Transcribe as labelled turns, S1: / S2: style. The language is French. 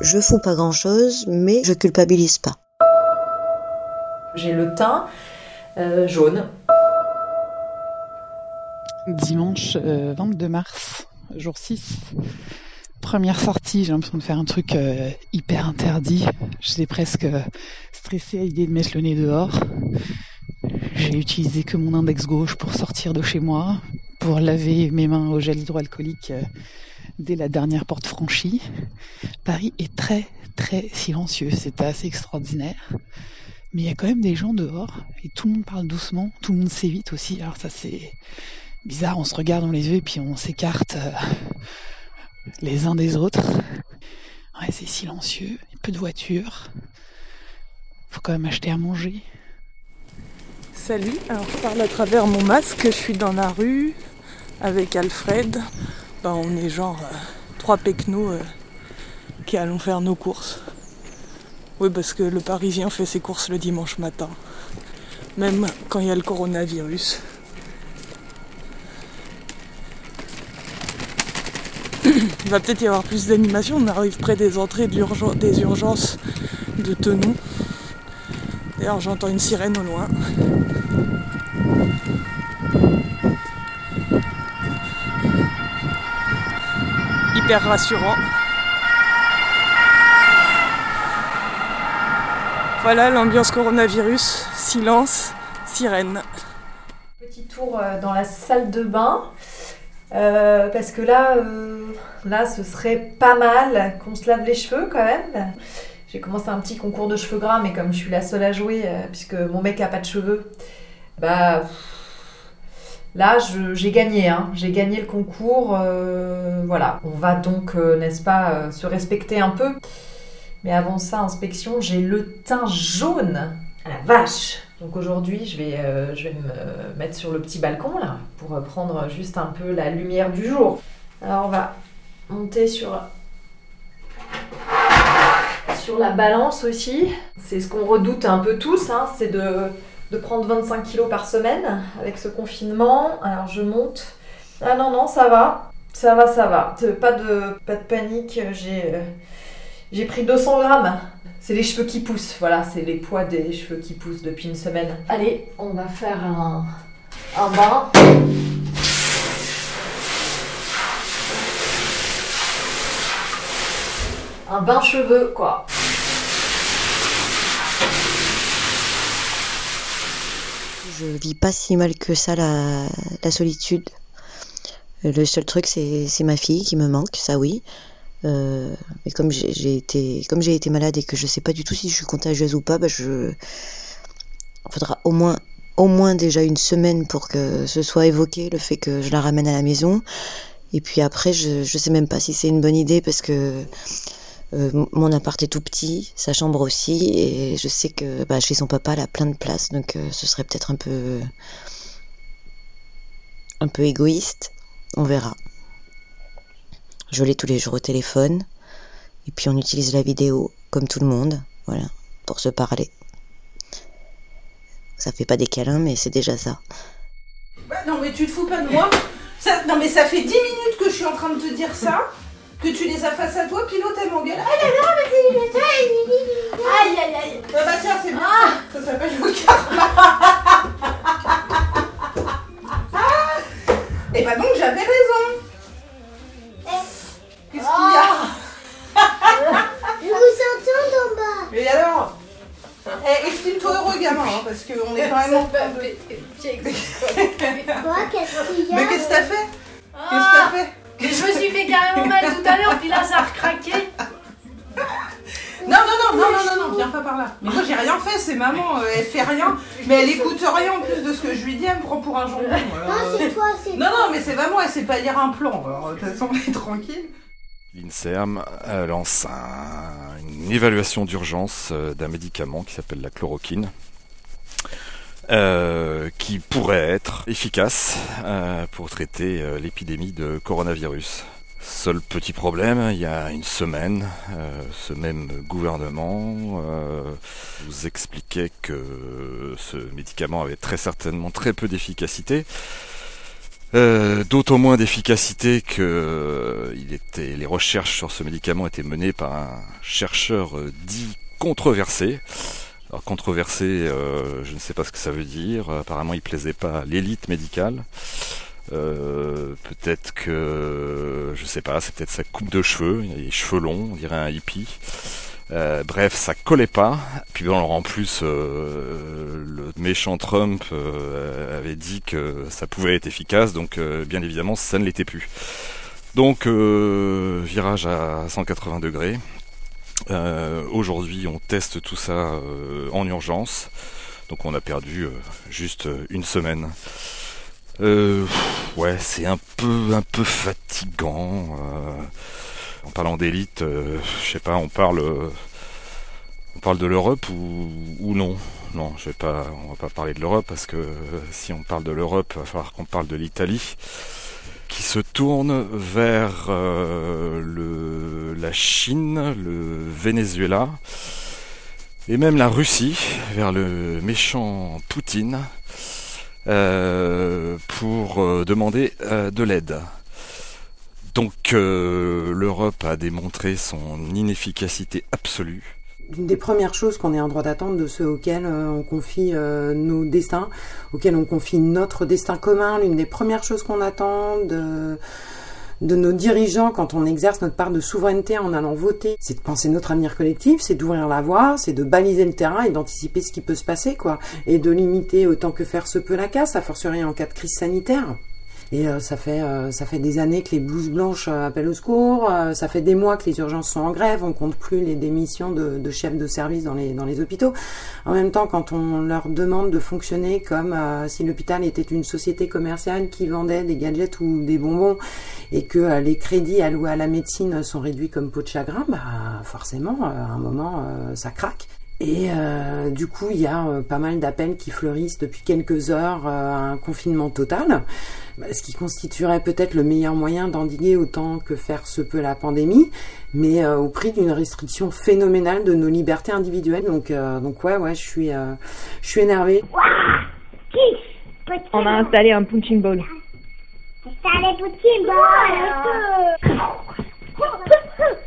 S1: Je fous pas grand chose, mais je culpabilise pas.
S2: J'ai le teint euh, jaune.
S3: Dimanche 22 mars, jour 6. Première sortie, j'ai l'impression de faire un truc hyper interdit. J'étais presque stressée à l'idée de mettre le nez dehors. J'ai utilisé que mon index gauche pour sortir de chez moi, pour laver mes mains au gel hydroalcoolique euh, dès la dernière porte franchie. Paris est très très silencieux, c'est assez extraordinaire. Mais il y a quand même des gens dehors et tout le monde parle doucement, tout le monde s'évite aussi. Alors ça c'est bizarre, on se regarde dans les yeux et puis on s'écarte euh, les uns des autres. Ouais, c'est silencieux, peu de voitures. Faut quand même acheter à manger.
S4: Salut, alors je parle à travers mon masque, je suis dans la rue avec Alfred. Ben, on est genre euh, trois pecnos euh, qui allons faire nos courses. Oui, parce que le Parisien fait ses courses le dimanche matin, même quand il y a le coronavirus. Il va peut-être y avoir plus d'animation, on arrive près des entrées des urgences de Tenon. D'ailleurs, j'entends une sirène au loin. Hyper rassurant. Voilà l'ambiance coronavirus, silence, sirène.
S2: Petit tour euh, dans la salle de bain. Euh, parce que là, euh, là, ce serait pas mal qu'on se lave les cheveux quand même. J'ai commencé un petit concours de cheveux gras, mais comme je suis la seule à jouer, puisque mon mec a pas de cheveux, bah là j'ai gagné, hein. j'ai gagné le concours. Euh, voilà, on va donc, euh, n'est-ce pas, se respecter un peu. Mais avant ça, inspection, j'ai le teint jaune. À la vache Donc aujourd'hui, je vais, je vais me mettre sur le petit balcon là, pour prendre juste un peu la lumière du jour. Alors on va monter sur sur la balance aussi. C'est ce qu'on redoute un peu tous, hein, c'est de, prendre 25 kilos par semaine avec ce confinement. Alors je monte. Ah non, non, ça va. Ça va, ça va. Pas de, pas de panique. J'ai, j'ai pris 200 grammes. C'est les cheveux qui poussent. Voilà, c'est les poids des cheveux qui poussent depuis une semaine. Allez, on va faire un, un bain. un bain cheveux, quoi.
S1: Je vis pas si mal que ça la, solitude. Le seul truc, c'est ma fille qui me manque, ça oui. Euh, mais comme j'ai été, malade et que je sais pas du tout si je suis contagieuse ou pas, bah il faudra au moins, au moins déjà une semaine pour que ce soit évoqué le fait que je la ramène à la maison. Et puis après, je, je sais même pas si c'est une bonne idée parce que euh, mon appart est tout petit, sa chambre aussi, et je sais que bah, chez son papa, elle a plein de place, donc euh, ce serait peut-être un peu un peu égoïste. On verra. Je l'ai tous les jours au téléphone, et puis on utilise la vidéo comme tout le monde, voilà, pour se parler. Ça fait pas des câlins, mais c'est déjà ça.
S5: Bah non, mais tu te fous pas de moi Non, mais ça fait 10 minutes que je suis en train de te dire ça que tu les as face à toi, puis l'autre elle m'engueule. Aïe aïe aïe aïe aïe aïe Bah bah tiens, c'est bien. Ah. Ça s'appelle le karma. Et bah donc j'avais raison. Qu'est-ce qu'il y a
S6: Je vous entends d'en bas.
S5: Et alors eh, estime-toi heureux, gamin, hein, parce qu'on est quand même en de.
S6: Quoi, qu'est-ce qu'il y a
S5: c'est maman, euh, elle fait rien. Mais elle écoute rien en plus de ce que je lui dis, elle me prend pour un jambon.
S6: non, c'est toi, c'est
S5: Non, non, mais c'est vraiment, elle sait pas lire un plan. Alors de toute façon, on est tranquille.
S7: L'INSERM lance une évaluation d'urgence euh, d'un médicament qui s'appelle la chloroquine. Euh, qui pourrait être efficace euh, pour traiter euh, l'épidémie de coronavirus. Seul petit problème, il y a une semaine, ce même gouvernement vous expliquait que ce médicament avait très certainement très peu d'efficacité. Euh, D'autant moins d'efficacité que euh, les recherches sur ce médicament étaient menées par un chercheur euh, dit controversé. Alors controversé, euh, je ne sais pas ce que ça veut dire. Apparemment, il plaisait pas à l'élite médicale. Euh, peut-être que, je sais pas, c'est peut-être sa coupe de cheveux. Il a les cheveux longs, on dirait un hippie. Euh, bref, ça collait pas. Puis alors en plus, euh, le méchant Trump euh, avait dit que ça pouvait être efficace, donc euh, bien évidemment, ça ne l'était plus. Donc, euh, virage à 180 degrés. Aujourd'hui, on teste tout ça en urgence. Donc, on a perdu juste une semaine. Euh, ouais, c'est un peu, un peu fatigant. euh, en parlant d'élite, euh, je sais pas, on parle, on parle de l'Europe ou, non? Non, je vais pas, on va pas parler de l'Europe parce que si on parle de l'Europe, il va falloir qu'on parle de l'Italie, qui se tourne vers euh, le, la Chine, le Venezuela et même la Russie, vers le méchant Poutine, pour euh, demander euh, de l'aide. Donc euh, l'Europe a démontré son inefficacité absolue.
S8: L'une des premières choses qu'on est en droit d'attendre de ceux auxquels euh, on confie euh, nos destins, auxquels on confie notre destin commun, l'une des premières choses qu'on attend de, de nos dirigeants quand on exerce notre part de souveraineté en allant voter, c'est de penser notre avenir collectif, c'est d'ouvrir la voie, c'est de baliser le terrain et d'anticiper ce qui peut se passer, quoi, et de limiter autant que faire se peut la casse, à fortiori en cas de crise sanitaire. Et euh, ça fait euh, ça fait des années que les blouses blanches euh, appellent au secours. ça fait des mois que les urgences sont en grève. On compte plus les démissions de, de chefs de service dans les dans les hôpitaux. En même temps, quand on leur demande de fonctionner comme si l'hôpital était une société commerciale qui vendait des gadgets ou des bonbons et que les crédits alloués à la médecine sont réduits comme peau de chagrin, bah forcément, à un moment, ça craque. Et euh, du coup, il y a euh, pas mal d'appels qui fleurissent depuis quelques heures euh, à un confinement total, bah, ce qui constituerait peut-être le meilleur moyen d'endiguer autant que faire se peut la pandémie, mais euh, au prix d'une restriction phénoménale de nos libertés individuelles. Donc, euh, donc ouais, ouais, je suis, euh, je suis énervée.
S9: On a installé un punching ball.
S6: Installez petit bol.